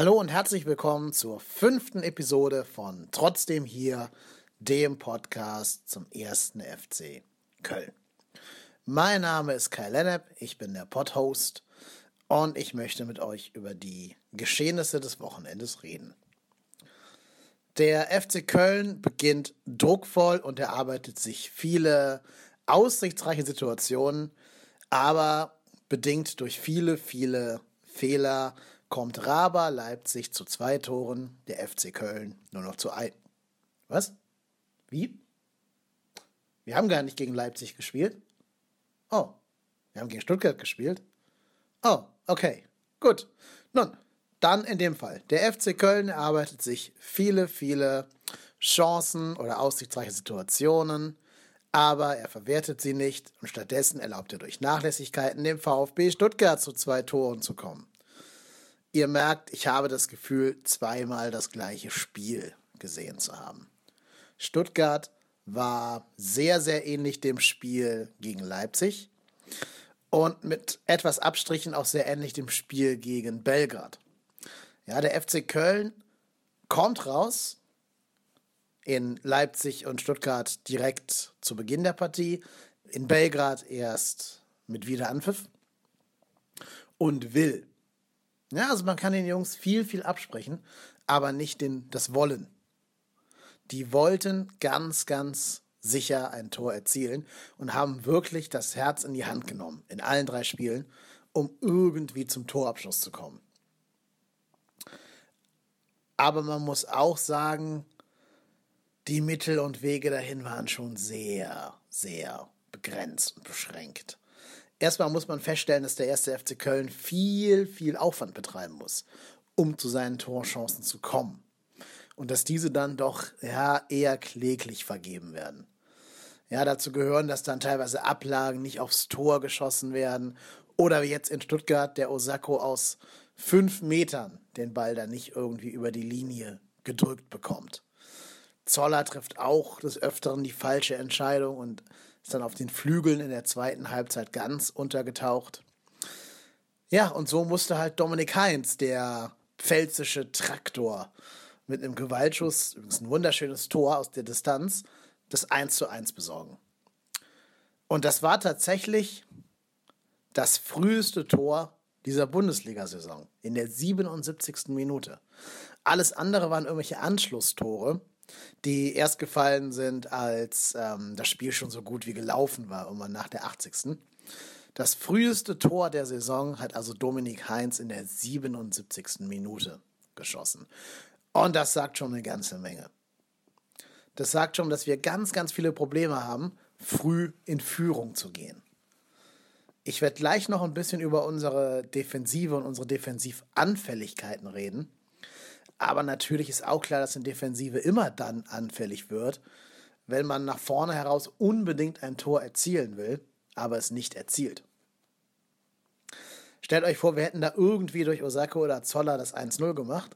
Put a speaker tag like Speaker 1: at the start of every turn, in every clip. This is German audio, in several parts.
Speaker 1: Hallo und herzlich willkommen zur fünften Episode von Trotzdem hier, dem Podcast zum ersten FC Köln. Mein Name ist Kai Lennep, ich bin der Podhost und ich möchte mit euch über die Geschehnisse des Wochenendes reden. Der FC Köln beginnt druckvoll und erarbeitet sich viele aussichtsreiche Situationen, aber bedingt durch viele, viele Fehler kommt Raba Leipzig zu zwei Toren, der FC Köln nur noch zu ein. Was? Wie? Wir haben gar nicht gegen Leipzig gespielt. Oh, wir haben gegen Stuttgart gespielt. Oh, okay, gut. Nun, dann in dem Fall. Der FC Köln erarbeitet sich viele, viele Chancen oder aussichtsreiche Situationen, aber er verwertet sie nicht und stattdessen erlaubt er durch Nachlässigkeiten dem VfB Stuttgart zu zwei Toren zu kommen. Ihr merkt, ich habe das Gefühl, zweimal das gleiche Spiel gesehen zu haben. Stuttgart war sehr, sehr ähnlich dem Spiel gegen Leipzig und mit etwas Abstrichen auch sehr ähnlich dem Spiel gegen Belgrad. Ja, der FC Köln kommt raus in Leipzig und Stuttgart direkt zu Beginn der Partie, in Belgrad erst mit Wiederanpfiff und will. Ja, also man kann den Jungs viel, viel absprechen, aber nicht den, das Wollen. Die wollten ganz, ganz sicher ein Tor erzielen und haben wirklich das Herz in die Hand genommen in allen drei Spielen, um irgendwie zum Torabschluss zu kommen. Aber man muss auch sagen, die Mittel und Wege dahin waren schon sehr, sehr begrenzt und beschränkt. Erstmal muss man feststellen, dass der erste FC Köln viel, viel Aufwand betreiben muss, um zu seinen Torchancen zu kommen. Und dass diese dann doch ja, eher kläglich vergeben werden. Ja, dazu gehören, dass dann teilweise Ablagen nicht aufs Tor geschossen werden. Oder wie jetzt in Stuttgart der Osako aus fünf Metern den Ball dann nicht irgendwie über die Linie gedrückt bekommt. Zoller trifft auch des Öfteren die falsche Entscheidung und ist dann auf den Flügeln in der zweiten Halbzeit ganz untergetaucht. Ja, und so musste halt Dominik Heinz, der pfälzische Traktor, mit einem Gewaltschuss, übrigens ein wunderschönes Tor aus der Distanz, das 1 zu 1 besorgen. Und das war tatsächlich das früheste Tor dieser Bundesliga-Saison in der 77. Minute. Alles andere waren irgendwelche Anschlusstore, die erst gefallen sind, als ähm, das Spiel schon so gut wie gelaufen war, irgendwann nach der 80. Das früheste Tor der Saison hat also Dominik Heinz in der 77. Minute geschossen. Und das sagt schon eine ganze Menge. Das sagt schon, dass wir ganz, ganz viele Probleme haben, früh in Führung zu gehen. Ich werde gleich noch ein bisschen über unsere Defensive und unsere Defensivanfälligkeiten reden. Aber natürlich ist auch klar, dass eine Defensive immer dann anfällig wird, wenn man nach vorne heraus unbedingt ein Tor erzielen will, aber es nicht erzielt. Stellt euch vor, wir hätten da irgendwie durch Osako oder Zoller das 1-0 gemacht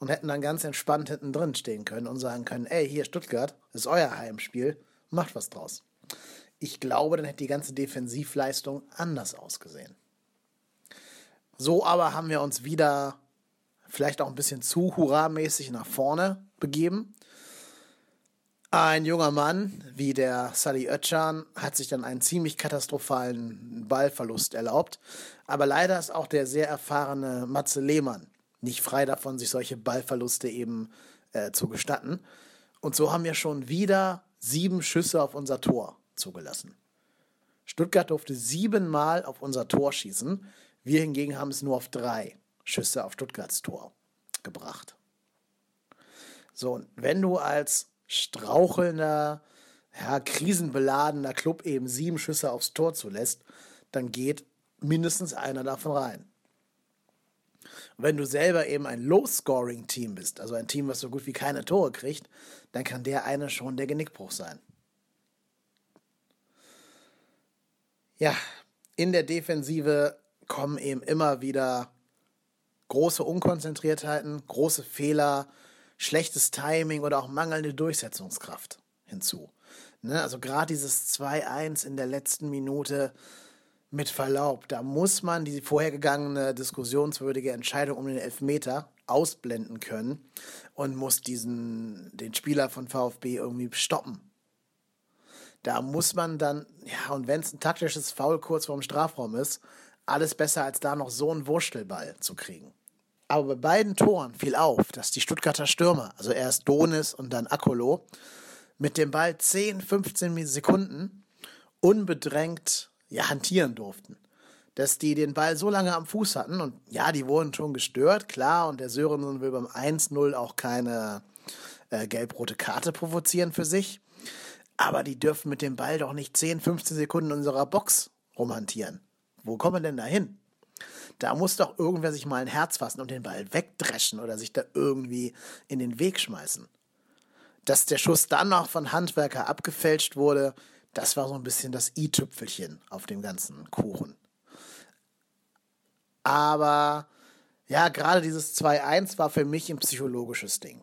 Speaker 1: und hätten dann ganz entspannt hinten drin stehen können und sagen können, ey, hier Stuttgart, ist euer Heimspiel, macht was draus. Ich glaube, dann hätte die ganze Defensivleistung anders ausgesehen. So aber haben wir uns wieder vielleicht auch ein bisschen zu hurramäßig nach vorne begeben. Ein junger Mann wie der Sally Özcan hat sich dann einen ziemlich katastrophalen Ballverlust erlaubt. Aber leider ist auch der sehr erfahrene Matze Lehmann nicht frei davon, sich solche Ballverluste eben äh, zu gestatten. Und so haben wir schon wieder sieben Schüsse auf unser Tor zugelassen. Stuttgart durfte siebenmal auf unser Tor schießen. Wir hingegen haben es nur auf drei Schüsse auf Stuttgarts Tor gebracht. So, wenn du als strauchelnder, ja, krisenbeladener Club eben sieben Schüsse aufs Tor zulässt, dann geht mindestens einer davon rein. Und wenn du selber eben ein Low-Scoring-Team bist, also ein Team, was so gut wie keine Tore kriegt, dann kann der eine schon der Genickbruch sein. Ja, in der Defensive kommen eben immer wieder große Unkonzentriertheiten, große Fehler, schlechtes Timing oder auch mangelnde Durchsetzungskraft hinzu. Ne? Also gerade dieses 2-1 in der letzten Minute mit Verlaub, da muss man die vorhergegangene diskussionswürdige Entscheidung um den Elfmeter ausblenden können und muss diesen, den Spieler von VfB irgendwie stoppen. Da muss man dann, ja, und wenn es ein taktisches Foul kurz vorm Strafraum ist, alles besser als da noch so einen Wurstelball zu kriegen. Aber bei beiden Toren fiel auf, dass die Stuttgarter Stürmer, also erst Donis und dann Akolo, mit dem Ball 10, 15 Sekunden unbedrängt ja, hantieren durften. Dass die den Ball so lange am Fuß hatten und ja, die wurden schon gestört, klar, und der Sörensen will beim 1-0 auch keine äh, gelb-rote Karte provozieren für sich. Aber die dürfen mit dem Ball doch nicht 10, 15 Sekunden in unserer Box rumhantieren. Wo kommen denn da hin? Da muss doch irgendwer sich mal ein Herz fassen und den Ball wegdreschen oder sich da irgendwie in den Weg schmeißen. Dass der Schuss dann noch von Handwerker abgefälscht wurde, das war so ein bisschen das i-Tüpfelchen auf dem ganzen Kuchen. Aber ja, gerade dieses 2-1 war für mich ein psychologisches Ding.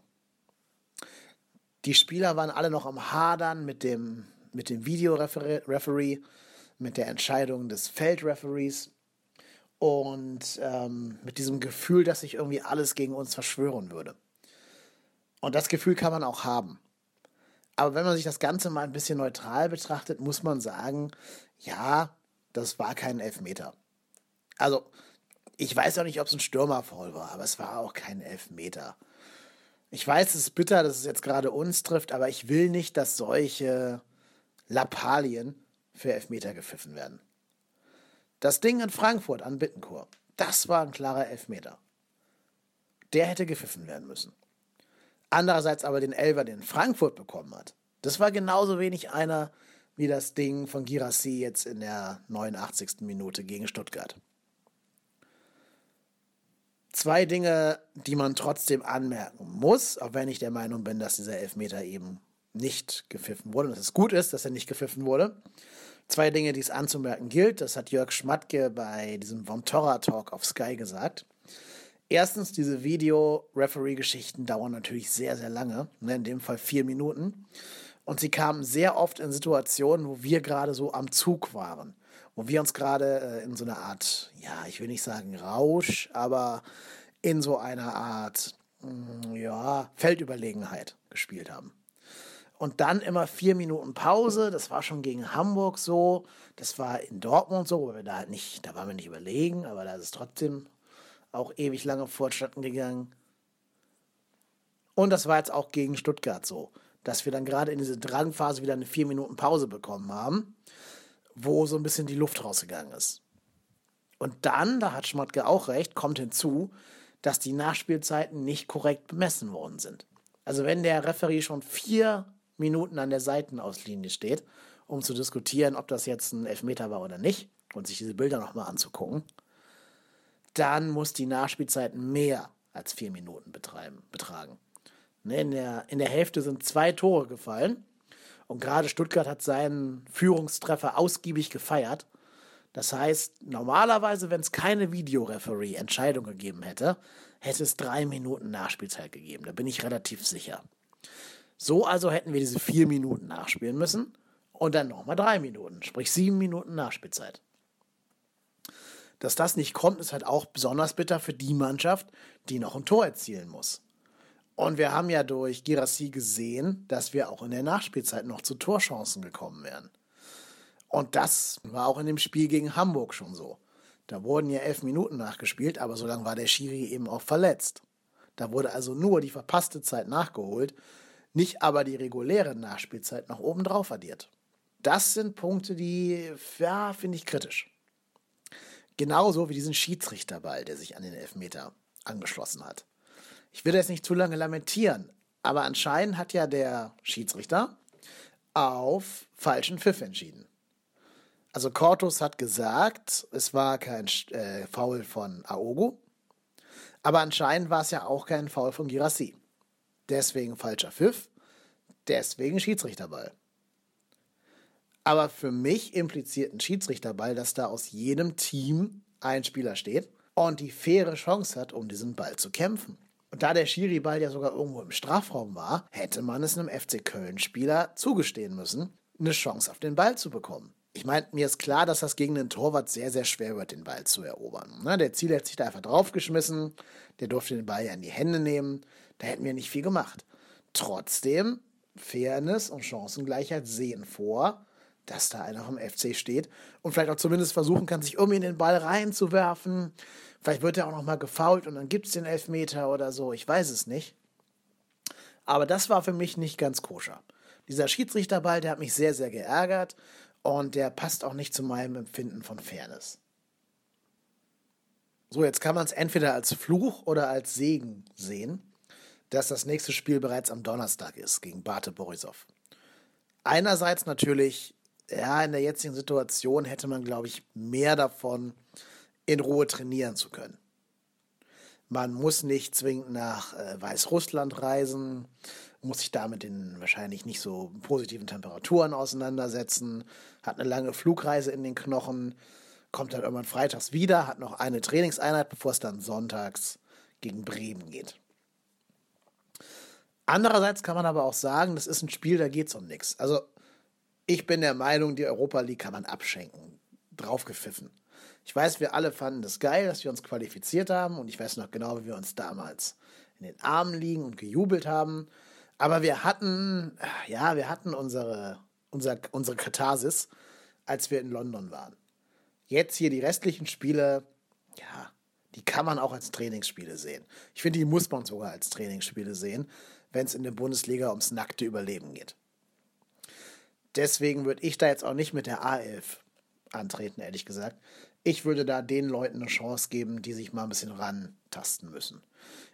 Speaker 1: Die Spieler waren alle noch am Hadern mit dem, mit dem Videoreferee, mit der Entscheidung des Feldreferees und ähm, mit diesem Gefühl, dass sich irgendwie alles gegen uns verschwören würde. Und das Gefühl kann man auch haben. Aber wenn man sich das Ganze mal ein bisschen neutral betrachtet, muss man sagen, ja, das war kein Elfmeter. Also, ich weiß auch nicht, ob es ein Stürmerfall war, aber es war auch kein Elfmeter. Ich weiß, es ist bitter, dass es jetzt gerade uns trifft, aber ich will nicht, dass solche Lappalien für Elfmeter gepfiffen werden. Das Ding in Frankfurt an Bittenkur, das war ein klarer Elfmeter. Der hätte gepfiffen werden müssen. Andererseits aber den Elver, den Frankfurt bekommen hat, das war genauso wenig einer wie das Ding von Girassi jetzt in der 89. Minute gegen Stuttgart. Zwei Dinge, die man trotzdem anmerken muss, auch wenn ich der Meinung bin, dass dieser Elfmeter eben nicht gepfiffen wurde, dass es gut ist, dass er nicht gepfiffen wurde. Zwei Dinge, die es anzumerken gilt, das hat Jörg Schmatke bei diesem Von Torra Talk auf Sky gesagt. Erstens, diese Video-Referee-Geschichten dauern natürlich sehr, sehr lange, ne, in dem Fall vier Minuten. Und sie kamen sehr oft in Situationen, wo wir gerade so am Zug waren, wo wir uns gerade äh, in so einer Art, ja, ich will nicht sagen Rausch, aber in so einer Art, mh, mm, ja, Feldüberlegenheit gespielt haben. Und dann immer vier Minuten Pause. Das war schon gegen Hamburg so. Das war in Dortmund so, weil wir da halt nicht, da waren wir nicht überlegen, aber da ist es trotzdem auch ewig lange fortschritten gegangen. Und das war jetzt auch gegen Stuttgart so, dass wir dann gerade in diese Drangphase wieder eine vier Minuten Pause bekommen haben, wo so ein bisschen die Luft rausgegangen ist. Und dann, da hat Schmatke auch recht, kommt hinzu, dass die Nachspielzeiten nicht korrekt bemessen worden sind. Also wenn der Referee schon vier Minuten an der Seitenauslinie steht, um zu diskutieren, ob das jetzt ein Elfmeter war oder nicht, und sich diese Bilder nochmal anzugucken, dann muss die Nachspielzeit mehr als vier Minuten betreiben, betragen. Ne, in der, in der Hälfte sind zwei Tore gefallen und gerade Stuttgart hat seinen Führungstreffer ausgiebig gefeiert. Das heißt, normalerweise, wenn es keine Videoreferee-Entscheidung gegeben hätte, hätte es drei Minuten Nachspielzeit gegeben. Da bin ich relativ sicher. So also hätten wir diese vier Minuten nachspielen müssen und dann nochmal drei Minuten, sprich sieben Minuten Nachspielzeit. Dass das nicht kommt, ist halt auch besonders bitter für die Mannschaft, die noch ein Tor erzielen muss. Und wir haben ja durch Girassi gesehen, dass wir auch in der Nachspielzeit noch zu Torchancen gekommen wären. Und das war auch in dem Spiel gegen Hamburg schon so. Da wurden ja elf Minuten nachgespielt, aber so lange war der Schiri eben auch verletzt. Da wurde also nur die verpasste Zeit nachgeholt, nicht aber die reguläre Nachspielzeit noch oben drauf addiert. Das sind Punkte, die, ja, finde ich kritisch. Genauso wie diesen Schiedsrichterball, der sich an den Elfmeter angeschlossen hat. Ich will jetzt nicht zu lange lamentieren, aber anscheinend hat ja der Schiedsrichter auf falschen Pfiff entschieden. Also Cortus hat gesagt, es war kein äh, Foul von Aogo, aber anscheinend war es ja auch kein Foul von Girassi. Deswegen falscher Pfiff, deswegen Schiedsrichterball. Aber für mich impliziert ein Schiedsrichterball, dass da aus jedem Team ein Spieler steht und die faire Chance hat, um diesen Ball zu kämpfen. Und da der Schiri-Ball ja sogar irgendwo im Strafraum war, hätte man es einem FC Köln-Spieler zugestehen müssen, eine Chance auf den Ball zu bekommen. ich meine, mir ist klar, dass das gegen den Torwart sehr, sehr schwer wird, den Ball zu erobern. Ne? Der Ziel hat sich da einfach draufgeschmissen, der durfte den Ball ja in die Hände nehmen, da hätten wir nicht viel gemacht. Trotzdem, Fairness und Chancengleichheit sehen vor, dass da einer vom FC steht und vielleicht auch zumindest versuchen kann, sich irgendwie in den Ball reinzuwerfen. Vielleicht wird er auch nochmal gefault und dann gibt es den Elfmeter oder so, ich weiß es nicht. Aber das war für mich nicht ganz koscher. Dieser Schiedsrichterball, der hat mich sehr, sehr geärgert und der passt auch nicht zu meinem Empfinden von Fairness. So, jetzt kann man es entweder als Fluch oder als Segen sehen, dass das nächste Spiel bereits am Donnerstag ist gegen Bate Borisov. Einerseits natürlich, ja, in der jetzigen Situation hätte man, glaube ich, mehr davon, in Ruhe trainieren zu können. Man muss nicht zwingend nach äh, Weißrussland reisen, muss sich da mit den wahrscheinlich nicht so positiven Temperaturen auseinandersetzen, hat eine lange Flugreise in den Knochen, kommt dann irgendwann freitags wieder, hat noch eine Trainingseinheit, bevor es dann sonntags gegen Bremen geht. Andererseits kann man aber auch sagen, das ist ein Spiel, da geht es um nichts. Also ich bin der Meinung, die Europa League kann man abschenken. Draufgepfiffen. Ich weiß, wir alle fanden das geil, dass wir uns qualifiziert haben und ich weiß noch genau, wie wir uns damals in den Armen liegen und gejubelt haben. Aber wir hatten, ja, wir hatten unsere, unser, unsere Katharsis, als wir in London waren. Jetzt hier die restlichen Spiele, ja, die kann man auch als Trainingsspiele sehen. Ich finde, die muss man sogar als Trainingsspiele sehen, wenn es in der Bundesliga ums nackte Überleben geht. Deswegen würde ich da jetzt auch nicht mit der A11 antreten, ehrlich gesagt. Ich würde da den Leuten eine Chance geben, die sich mal ein bisschen rantasten müssen.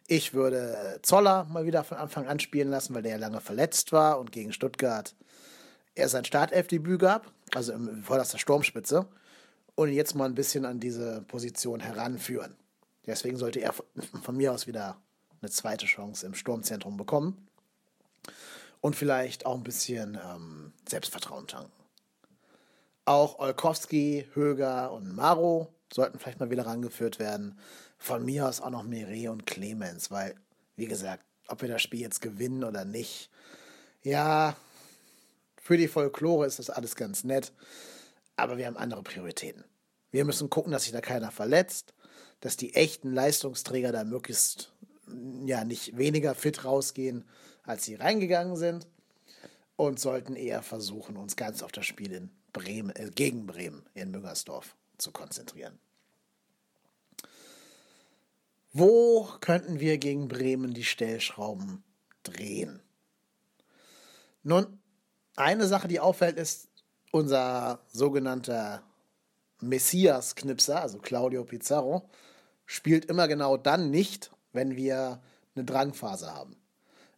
Speaker 1: Ich würde äh, Zoller mal wieder von Anfang an spielen lassen, weil der ja lange verletzt war und gegen Stuttgart er sein Startelfdebüt gab, also im vorderster Sturmspitze, und jetzt mal ein bisschen an diese Position heranführen. Deswegen sollte er von mir aus wieder eine zweite Chance im Sturmzentrum bekommen und vielleicht auch ein bisschen ähm, Selbstvertrauen tanken. Auch Olkowski, Höger und Maro sollten vielleicht mal wieder rangeführt werden. Von mir aus auch noch Mire und Clemens, weil, wie gesagt, ob wir das Spiel jetzt gewinnen oder nicht, ja, für die Folklore ist das alles ganz nett, aber wir haben andere Prioritäten. Wir müssen gucken, dass sich da keiner verletzt, dass die echten Leistungsträger da möglichst ja nicht weniger fit rausgehen, als sie reingegangen sind und sollten eher versuchen, uns ganz auf das Spiel in Bremen, äh, gegen Bremen in Müngersdorf zu konzentrieren. Wo könnten wir gegen Bremen die Stellschrauben drehen? Nun, eine Sache, die auffällt, ist unser sogenannter Messias-Knipser, also Claudio Pizarro, spielt immer genau dann nicht, wenn wir eine Drangphase haben.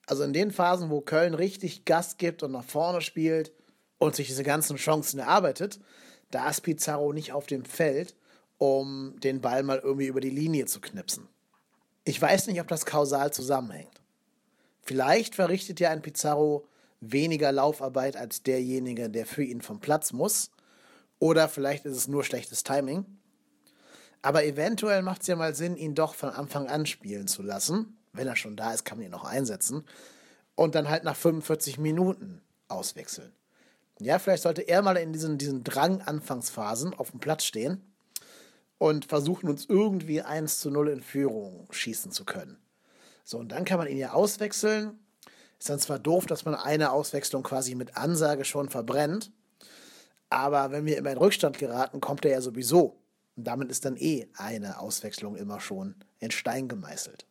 Speaker 1: Also in den Phasen, wo Köln richtig Gas gibt und nach vorne spielt, und sich diese ganzen Chancen erarbeitet, da ist Pizarro nicht auf dem Feld, um den Ball mal irgendwie über die Linie zu knipsen. Ich weiß nicht, ob das kausal zusammenhängt. Vielleicht verrichtet ja ein Pizarro weniger Laufarbeit als derjenige, der für ihn vom Platz muss. Oder vielleicht ist es nur schlechtes Timing. Aber eventuell macht es ja mal Sinn, ihn doch von Anfang an spielen zu lassen. Wenn er schon da ist, kann man ihn noch einsetzen. Und dann halt nach 45 Minuten auswechseln. Ja, vielleicht sollte er mal in diesen, diesen Drang-Anfangsphasen auf dem Platz stehen und versuchen, uns irgendwie 1 zu 0 in Führung schießen zu können. So, und dann kann man ihn ja auswechseln. Ist dann zwar doof, dass man eine Auswechslung quasi mit Ansage schon verbrennt, aber wenn wir immer in Rückstand geraten, kommt er ja sowieso. Und damit ist dann eh eine Auswechslung immer schon in Stein gemeißelt.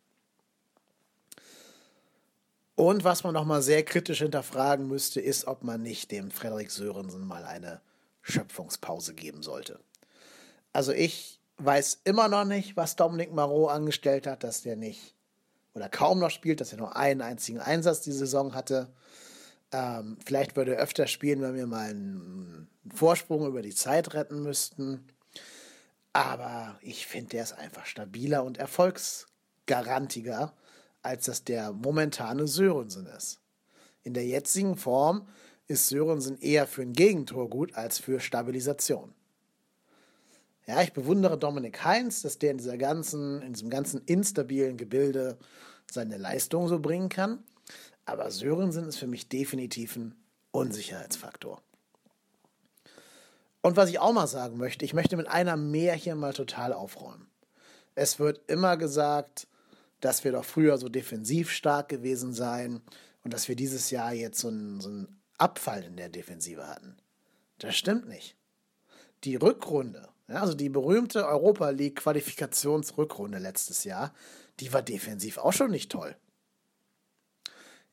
Speaker 1: Und was man nochmal sehr kritisch hinterfragen müsste, ist, ob man nicht dem Frederik Sörensen mal eine Schöpfungspause geben sollte. Also ich weiß immer noch nicht, was Dominik Marot angestellt hat, dass der nicht oder kaum noch spielt, dass er nur einen einzigen Einsatz die Saison hatte. Ähm, vielleicht würde er öfter spielen, wenn wir mal einen Vorsprung über die Zeit retten müssten. Aber ich finde, der ist einfach stabiler und erfolgsgarantiger als das der momentane Sörensen ist. In der jetzigen Form ist Sörensen eher für ein Gegentor gut als für Stabilisation. Ja, ich bewundere Dominik Heinz, dass der in dieser ganzen, in diesem ganzen instabilen Gebilde seine Leistung so bringen kann. Aber Sörensen ist für mich definitiv ein Unsicherheitsfaktor. Und was ich auch mal sagen möchte, ich möchte mit einer mehr hier mal total aufräumen. Es wird immer gesagt, dass wir doch früher so defensiv stark gewesen seien und dass wir dieses Jahr jetzt so einen, so einen Abfall in der Defensive hatten. Das stimmt nicht. Die Rückrunde, also die berühmte Europa League Qualifikationsrückrunde letztes Jahr, die war defensiv auch schon nicht toll.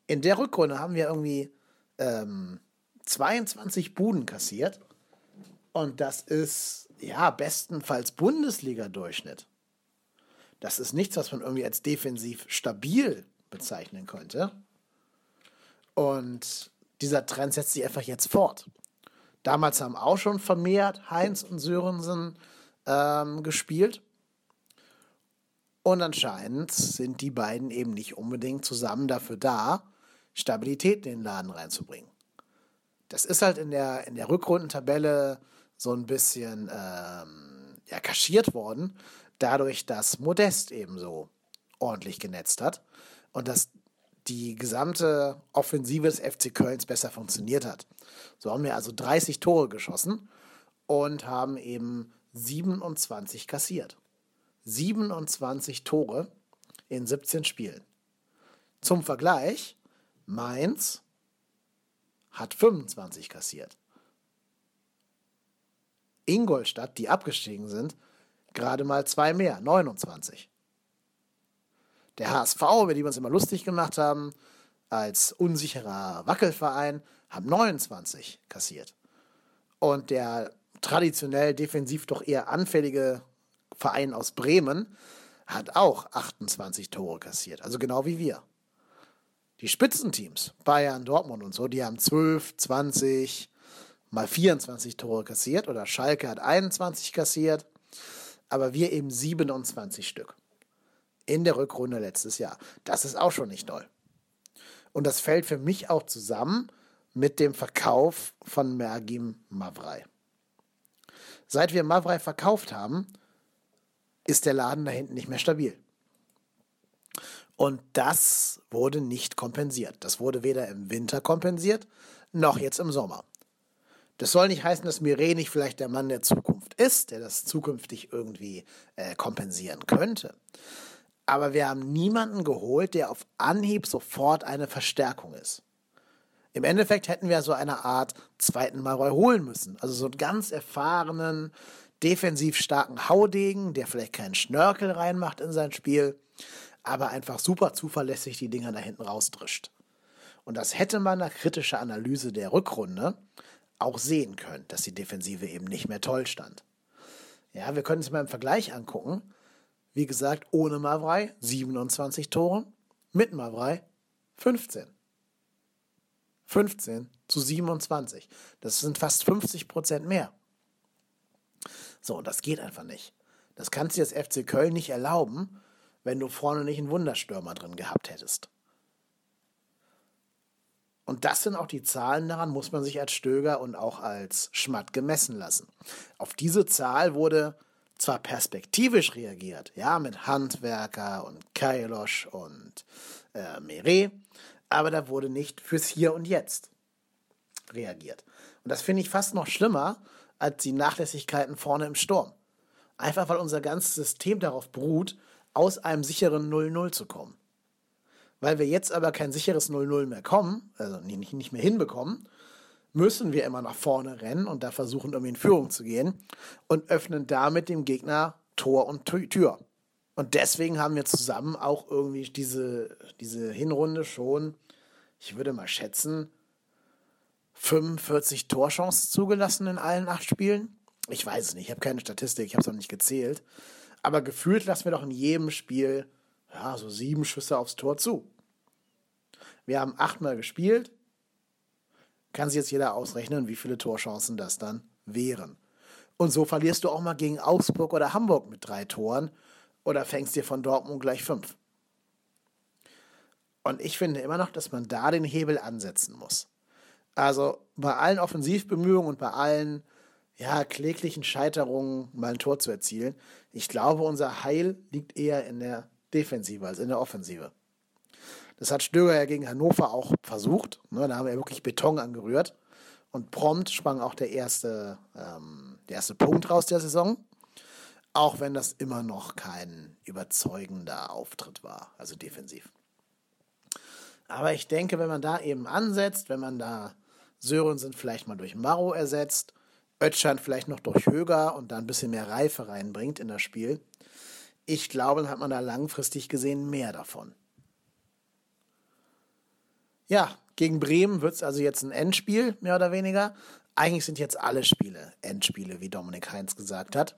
Speaker 1: In der Rückrunde haben wir irgendwie ähm, 22 Buden kassiert und das ist ja bestenfalls Bundesliga-Durchschnitt. Das ist nichts, was man irgendwie als defensiv stabil bezeichnen könnte. Und dieser Trend setzt sich einfach jetzt fort. Damals haben auch schon vermehrt Heinz und Sörensen ähm, gespielt. Und anscheinend sind die beiden eben nicht unbedingt zusammen dafür da, Stabilität in den Laden reinzubringen. Das ist halt in der, in der Rückrundentabelle so ein bisschen ähm, ja, kaschiert worden, dadurch, dass Modest ebenso ordentlich genetzt hat und dass die gesamte Offensive des FC Kölns besser funktioniert hat. So haben wir also 30 Tore geschossen und haben eben 27 kassiert. 27 Tore in 17 Spielen. Zum Vergleich, Mainz hat 25 kassiert. Ingolstadt, die abgestiegen sind, gerade mal zwei mehr, 29. Der HSV, über die wir uns immer lustig gemacht haben, als unsicherer Wackelverein, haben 29 kassiert. Und der traditionell defensiv doch eher anfällige Verein aus Bremen hat auch 28 Tore kassiert. Also genau wie wir. Die Spitzenteams, Bayern, Dortmund und so, die haben 12, 20, mal 24 Tore kassiert oder Schalke hat 21 kassiert, aber wir eben 27 Stück in der Rückrunde letztes Jahr. Das ist auch schon nicht doll. Und das fällt für mich auch zusammen mit dem Verkauf von Mergim Mavrei. Seit wir Mavrei verkauft haben, ist der Laden da hinten nicht mehr stabil. Und das wurde nicht kompensiert. Das wurde weder im Winter kompensiert, noch jetzt im Sommer. Das soll nicht heißen, dass Mireille nicht vielleicht der Mann der Zukunft ist, der das zukünftig irgendwie äh, kompensieren könnte. Aber wir haben niemanden geholt, der auf Anhieb sofort eine Verstärkung ist. Im Endeffekt hätten wir so eine Art zweiten Malroy holen müssen. Also so einen ganz erfahrenen, defensiv starken Haudegen, der vielleicht keinen Schnörkel reinmacht in sein Spiel, aber einfach super zuverlässig die Dinger da hinten rausdrischt. Und das hätte man nach kritischer Analyse der Rückrunde auch sehen können, dass die Defensive eben nicht mehr toll stand. Ja, wir können uns mal im Vergleich angucken. Wie gesagt, ohne Mavrei 27 Tore, mit Mavrei 15. 15 zu 27. Das sind fast 50 Prozent mehr. So, das geht einfach nicht. Das kannst du das FC Köln nicht erlauben, wenn du vorne nicht einen Wunderstürmer drin gehabt hättest. Und das sind auch die Zahlen, daran muss man sich als Stöger und auch als Schmatt gemessen lassen. Auf diese Zahl wurde zwar perspektivisch reagiert, ja, mit Handwerker und Kailosch und äh, Meret, aber da wurde nicht fürs Hier und Jetzt reagiert. Und das finde ich fast noch schlimmer als die Nachlässigkeiten vorne im Sturm. Einfach weil unser ganzes System darauf beruht, aus einem sicheren 0-0 zu kommen. Weil wir jetzt aber kein sicheres 0-0 mehr kommen, also nicht, nicht mehr hinbekommen, müssen wir immer nach vorne rennen und da versuchen, irgendwie in Führung zu gehen und öffnen damit dem Gegner Tor und Tür. Und deswegen haben wir zusammen auch irgendwie diese, diese Hinrunde schon, ich würde mal schätzen, 45 Torchancen zugelassen in allen acht Spielen. Ich weiß es nicht, ich habe keine Statistik, ich habe es noch nicht gezählt. Aber gefühlt lassen wir doch in jedem Spiel ja, so sieben Schüsse aufs Tor zu. Wir haben achtmal gespielt. Kann sich jetzt jeder ausrechnen, wie viele Torchancen das dann wären. Und so verlierst du auch mal gegen Augsburg oder Hamburg mit drei Toren oder fängst dir von Dortmund gleich fünf. Und ich finde immer noch, dass man da den Hebel ansetzen muss. Also bei allen Offensivbemühungen und bei allen ja, kläglichen Scheiterungen mal ein Tor zu erzielen. Ich glaube, unser Heil liegt eher in der Defensive als in der Offensive. Das hat Stöger ja gegen Hannover auch versucht. Ne, da haben wir wirklich Beton angerührt. Und prompt sprang auch der erste, ähm, der erste Punkt raus der Saison. Auch wenn das immer noch kein überzeugender Auftritt war, also defensiv. Aber ich denke, wenn man da eben ansetzt, wenn man da Sörensen vielleicht mal durch Maro ersetzt, Ötschan vielleicht noch durch Höger und da ein bisschen mehr Reife reinbringt in das Spiel, ich glaube, dann hat man da langfristig gesehen mehr davon. Ja, gegen Bremen wird es also jetzt ein Endspiel, mehr oder weniger. Eigentlich sind jetzt alle Spiele Endspiele, wie Dominik Heinz gesagt hat.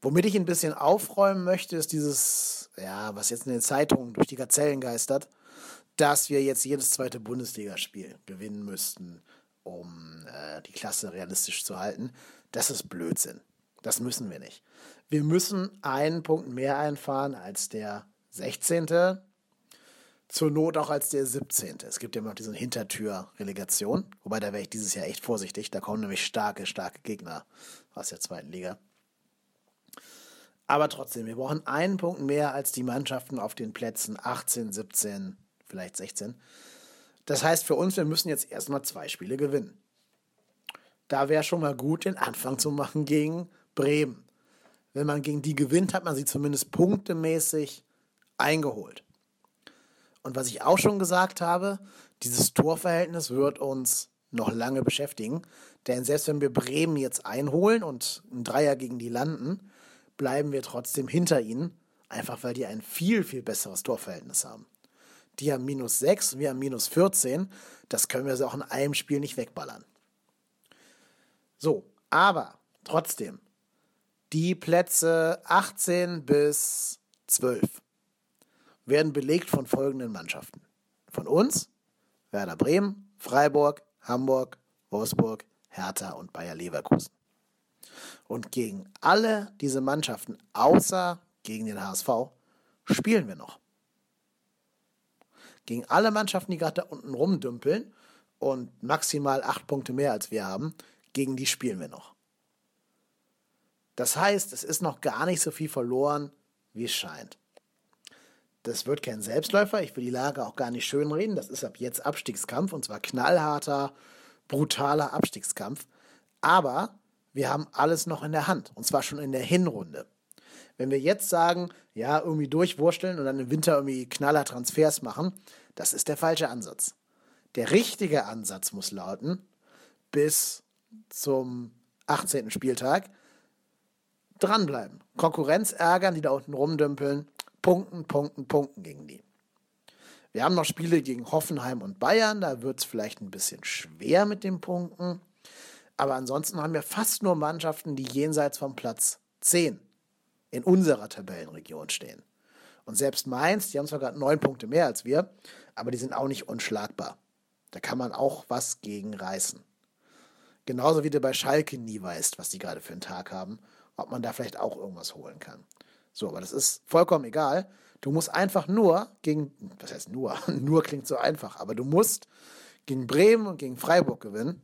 Speaker 1: Womit ich ein bisschen aufräumen möchte, ist dieses, ja, was jetzt in den Zeitungen durch die Gazellen geistert, dass wir jetzt jedes zweite Bundesligaspiel gewinnen müssten, um äh, die Klasse realistisch zu halten. Das ist Blödsinn. Das müssen wir nicht. Wir müssen einen Punkt mehr einfahren als der 16. Zur Not auch als der 17. Es gibt ja immer noch diese Hintertür-Relegation. Wobei, da wäre ich dieses Jahr echt vorsichtig. Da kommen nämlich starke, starke Gegner aus der zweiten Liga. Aber trotzdem, wir brauchen einen Punkt mehr als die Mannschaften auf den Plätzen 18, 17, vielleicht 16. Das heißt für uns, wir müssen jetzt erstmal zwei Spiele gewinnen. Da wäre schon mal gut, den Anfang zu machen gegen Bremen. Wenn man gegen die gewinnt, hat man sie zumindest punktemäßig eingeholt. Und was ich auch schon gesagt habe, dieses Torverhältnis wird uns noch lange beschäftigen. Denn selbst wenn wir Bremen jetzt einholen und ein Dreier gegen die landen, bleiben wir trotzdem hinter ihnen, einfach weil die ein viel, viel besseres Torverhältnis haben. Die haben minus 6, wir haben minus 14. Das können wir so auch in einem Spiel nicht wegballern. So, aber trotzdem, die Plätze 18 bis 12 werden belegt von folgenden Mannschaften. Von uns, Werder Bremen, Freiburg, Hamburg, Wolfsburg, Hertha und Bayer Leverkusen. Und gegen alle diese Mannschaften, außer gegen den HSV, spielen wir noch. Gegen alle Mannschaften, die gerade da unten rumdümpeln und maximal acht Punkte mehr als wir haben, gegen die spielen wir noch. Das heißt, es ist noch gar nicht so viel verloren, wie es scheint. Das wird kein Selbstläufer. Ich will die Lage auch gar nicht schönreden. Das ist ab jetzt Abstiegskampf und zwar knallharter, brutaler Abstiegskampf. Aber wir haben alles noch in der Hand und zwar schon in der Hinrunde. Wenn wir jetzt sagen, ja, irgendwie durchwursteln und dann im Winter irgendwie knaller Transfers machen, das ist der falsche Ansatz. Der richtige Ansatz muss lauten, bis zum 18. Spieltag dranbleiben. Konkurrenz ärgern, die da unten rumdümpeln, punkten, punkten, punkten gegen die. Wir haben noch Spiele gegen Hoffenheim und Bayern, da wird es vielleicht ein bisschen schwer mit den Punkten. Aber ansonsten haben wir fast nur Mannschaften, die jenseits vom Platz 10 in unserer Tabellenregion stehen. Und selbst Mainz, die haben zwar gerade neun Punkte mehr als wir, aber die sind auch nicht unschlagbar. Da kann man auch was gegen reißen. Genauso wie du bei Schalke nie weißt, was die gerade für einen Tag haben, ob man da vielleicht auch irgendwas holen kann. So, aber das ist vollkommen egal. Du musst einfach nur gegen, was heißt nur? nur klingt so einfach, aber du musst gegen Bremen und gegen Freiburg gewinnen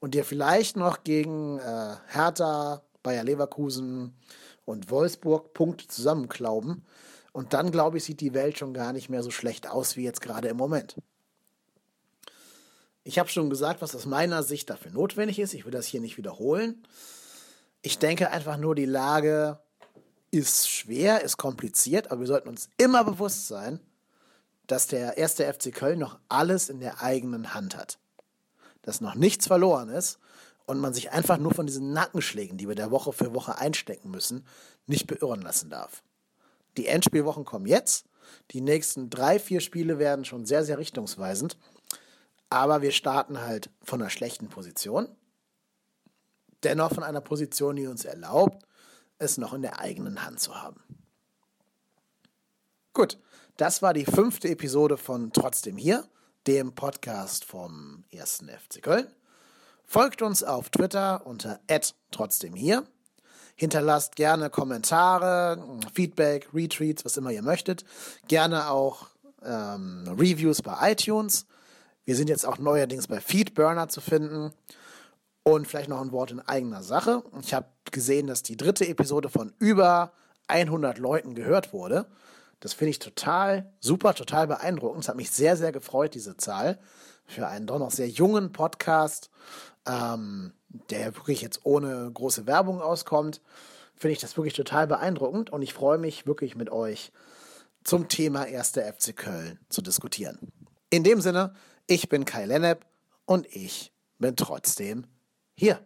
Speaker 1: und dir vielleicht noch gegen äh, Hertha, Bayer Leverkusen und Wolfsburg Punkte zusammenklauben. Und dann, glaube ich, sieht die Welt schon gar nicht mehr so schlecht aus wie jetzt gerade im Moment. Ich habe schon gesagt, was aus meiner Sicht dafür notwendig ist. Ich will das hier nicht wiederholen. Ich denke einfach nur, die Lage ist schwer, ist kompliziert, aber wir sollten uns immer bewusst sein, dass der erste FC Köln noch alles in der eigenen Hand hat. Dass noch nichts verloren ist und man sich einfach nur von diesen Nackenschlägen, die wir da Woche für Woche einstecken müssen, nicht beirren lassen darf. Die Endspielwochen kommen jetzt. Die nächsten drei, vier Spiele werden schon sehr, sehr richtungsweisend. Aber wir starten halt von einer schlechten Position. Dennoch von einer Position, die uns erlaubt, es noch in der eigenen Hand zu haben. Gut, das war die fünfte Episode von Trotzdem hier, dem Podcast vom 1. FC Köln. Folgt uns auf Twitter unter trotzdem hier. Hinterlasst gerne Kommentare, Feedback, Retweets, was immer ihr möchtet. Gerne auch ähm, Reviews bei iTunes. Wir sind jetzt auch neuerdings bei Feedburner zu finden. Und vielleicht noch ein Wort in eigener Sache. Ich habe gesehen, dass die dritte Episode von über 100 Leuten gehört wurde. Das finde ich total super, total beeindruckend. Es hat mich sehr, sehr gefreut, diese Zahl. Für einen doch noch sehr jungen Podcast, ähm, der wirklich jetzt ohne große Werbung auskommt, finde ich das wirklich total beeindruckend. Und ich freue mich wirklich mit euch zum Thema 1. FC Köln zu diskutieren. In dem Sinne, ich bin Kai Lennep und ich bin trotzdem here.